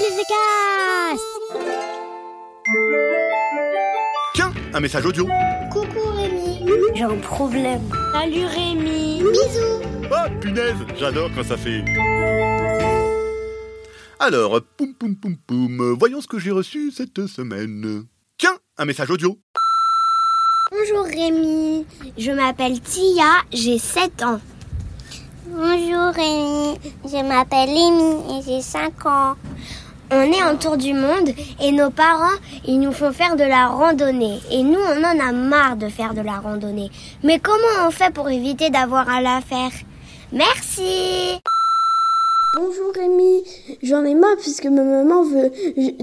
Billy the Cast Tiens, un message audio. Coucou Rémi. J'ai un problème. Salut Rémi. Bisous. Ah, punaise, j'adore quand ça fait. Alors, poum poum poum poum, voyons ce que j'ai reçu cette semaine. Tiens, un message audio. Bonjour Rémi. Je m'appelle Tia, j'ai 7 ans. Bonjour Rémi. Je m'appelle Amy et j'ai 5 ans. On est en tour du monde et nos parents, ils nous font faire de la randonnée. Et nous, on en a marre de faire de la randonnée. Mais comment on fait pour éviter d'avoir à la faire? Merci Bonjour Rémi, j'en ai marre puisque ma maman veut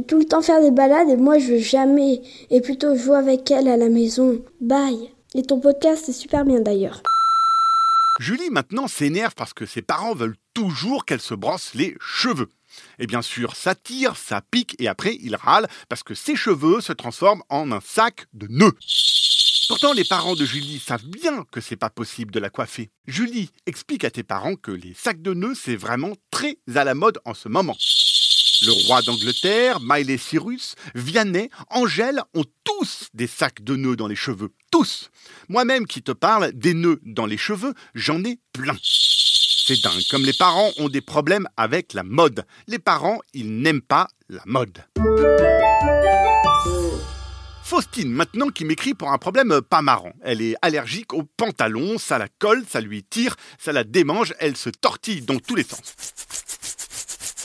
tout le temps faire des balades et moi je veux jamais et plutôt jouer avec elle à la maison. Bye. Et ton podcast est super bien d'ailleurs. Julie maintenant s'énerve parce que ses parents veulent toujours qu'elle se brosse les cheveux. Et bien sûr, ça tire, ça pique et après il râle parce que ses cheveux se transforment en un sac de nœuds. Pourtant, les parents de Julie savent bien que c'est pas possible de la coiffer. Julie, explique à tes parents que les sacs de nœuds, c'est vraiment très à la mode en ce moment. Le roi d'Angleterre, Miley Cyrus, Vianney, Angèle ont tous des sacs de nœuds dans les cheveux. Tous. Moi-même qui te parle des nœuds dans les cheveux, j'en ai plein. C'est dingue, comme les parents ont des problèmes avec la mode. Les parents, ils n'aiment pas la mode. Faustine, maintenant, qui m'écrit pour un problème pas marrant. Elle est allergique aux pantalons, ça la colle, ça lui tire, ça la démange, elle se tortille dans tous les sens.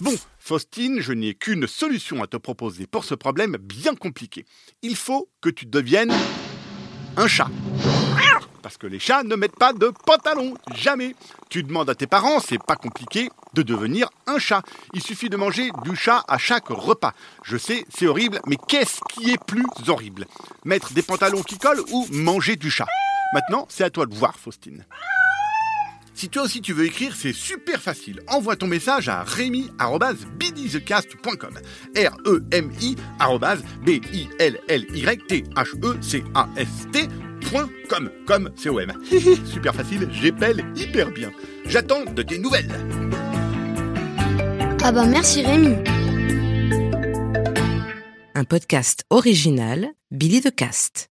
Bon, Faustine, je n'ai qu'une solution à te proposer pour ce problème bien compliqué. Il faut que tu deviennes un chat. Parce que les chats ne mettent pas de pantalon, jamais. Tu demandes à tes parents, c'est pas compliqué, de devenir un chat. Il suffit de manger du chat à chaque repas. Je sais, c'est horrible, mais qu'est-ce qui est plus horrible? Mettre des pantalons qui collent ou manger du chat? Maintenant, c'est à toi de voir, Faustine. Si toi aussi tu veux écrire, c'est super facile. Envoie ton message à remy.bidizecast.com. R-E-M-I B-I-L-L-Y-T-H-E-C-A-S-T comme, comme C-O-M. Super facile, j'épelle hyper bien. J'attends de tes nouvelles. Ah bah merci Rémi. Un podcast original, Billy de Cast.